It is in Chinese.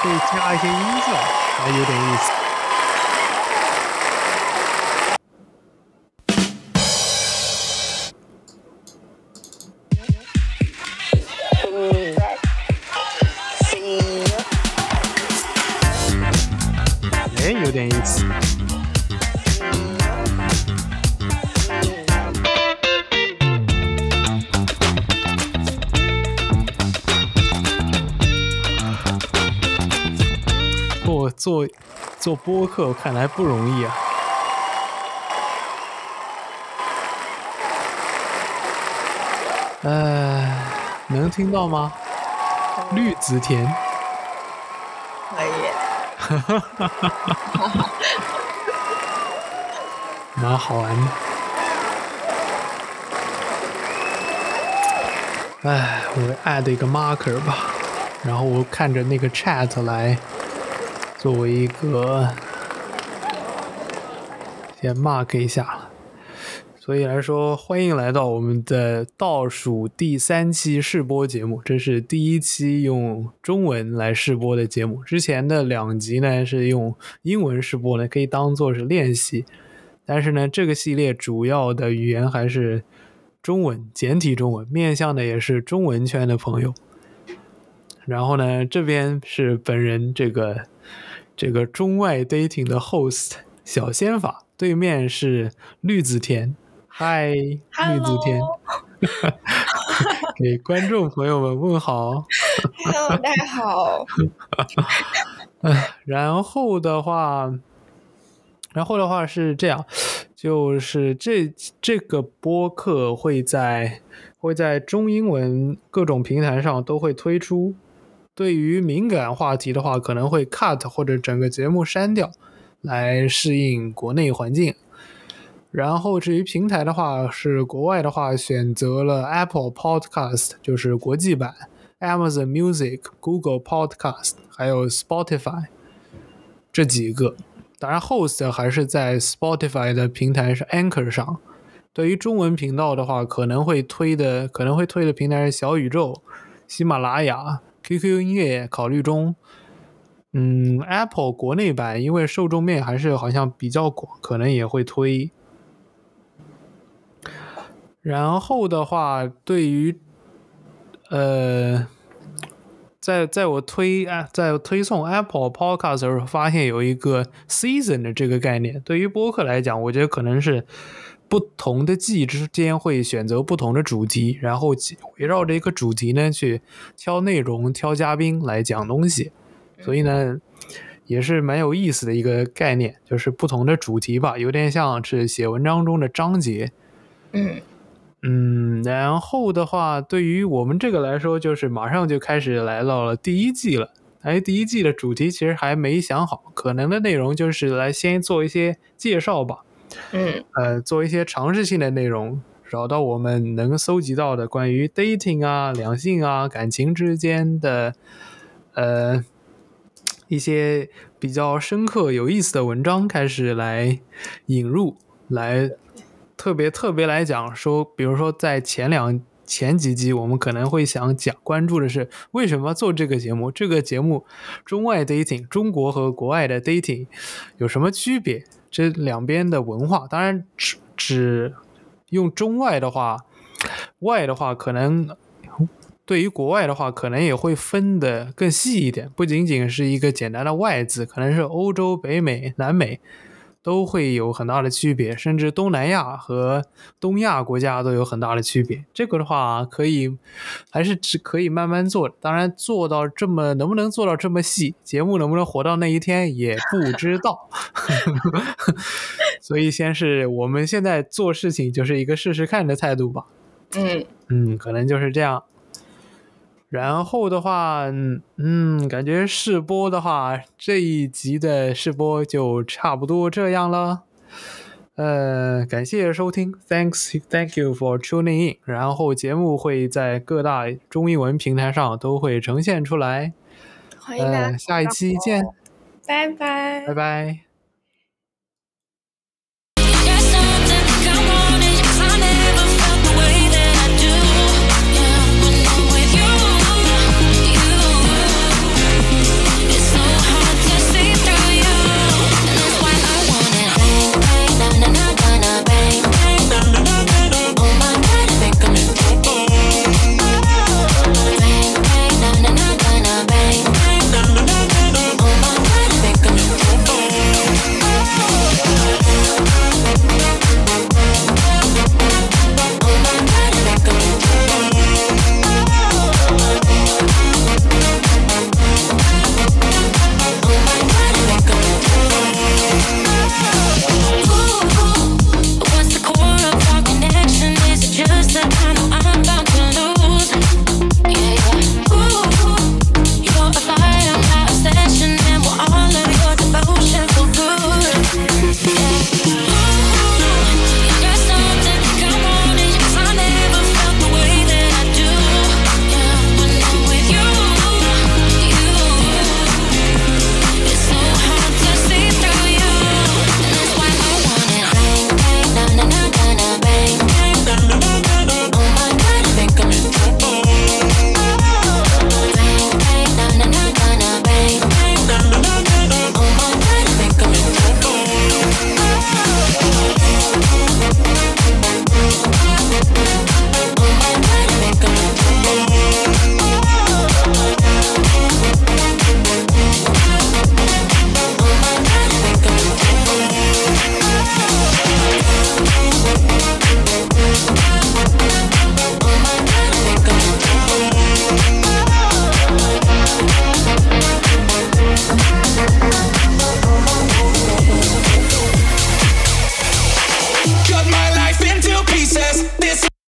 还可以加一些音效，还有点意思。哎，有点意思。做做做播客看来不容易啊！呃，能听到吗？绿子田，可以，哈哈哈哈哈哈蛮好玩的。哎，我 add 一个 marker 吧，然后我看着那个 chat 来作为一个先 mark 一下。所以来说，欢迎来到我们的倒数第三期试播节目。这是第一期用中文来试播的节目，之前的两集呢是用英文试播的，可以当做是练习。但是呢，这个系列主要的语言还是中文，简体中文，面向的也是中文圈的朋友。然后呢，这边是本人这个这个中外 dating 的 host 小仙法，对面是绿子田。嗨，绿子田，给观众朋友们问好。Hello，大家好。然后的话，然后的话是这样，就是这这个播客会在会在中英文各种平台上都会推出。对于敏感话题的话，可能会 cut 或者整个节目删掉，来适应国内环境。然后至于平台的话，是国外的话选择了 Apple Podcast，就是国际版，Amazon Music、Google Podcast，还有 Spotify 这几个。当然，host 还是在 Spotify 的平台是 Anchor 上。对于中文频道的话，可能会推的可能会推的平台是小宇宙、喜马拉雅、QQ 音乐，考虑中。嗯，Apple 国内版因为受众面还是好像比较广，可能也会推。然后的话，对于呃，在在我推啊，在推送 Apple Podcast 的时候，发现有一个 season 的这个概念。对于播客来讲，我觉得可能是不同的季之间会选择不同的主题，然后围绕着一个主题呢去挑内容、挑嘉宾来讲东西。所以呢，也是蛮有意思的一个概念，就是不同的主题吧，有点像是写文章中的章节。嗯嗯，然后的话，对于我们这个来说，就是马上就开始来到了第一季了。哎，第一季的主题其实还没想好，可能的内容就是来先做一些介绍吧。嗯呃，做一些尝试性的内容，找到我们能搜集到的关于 dating 啊、两性啊、感情之间的呃一些比较深刻、有意思的文章，开始来引入，来特别特别来讲说，比如说在前两前几集，我们可能会想讲关注的是为什么做这个节目，这个节目中外 dating 中国和国外的 dating 有什么区别？这两边的文化，当然只只用中外的话，外的话可能对于国外的话，可能也会分得更细一点，不仅仅是一个简单的外字，可能是欧洲、北美、南美都会有很大的区别，甚至东南亚和东亚国家都有很大的区别。这个的话，可以还是只可以慢慢做，当然做到这么能不能做到这么细，节目能不能活到那一天也不知道。所以，先是我们现在做事情就是一个试试看的态度吧。嗯嗯，可能就是这样。然后的话，嗯嗯，感觉试播的话，这一集的试播就差不多这样了。呃，感谢收听，Thanks, Thank you for tuning in。然后节目会在各大中英文平台上都会呈现出来。欢迎大家呃，下一期见，拜拜拜拜。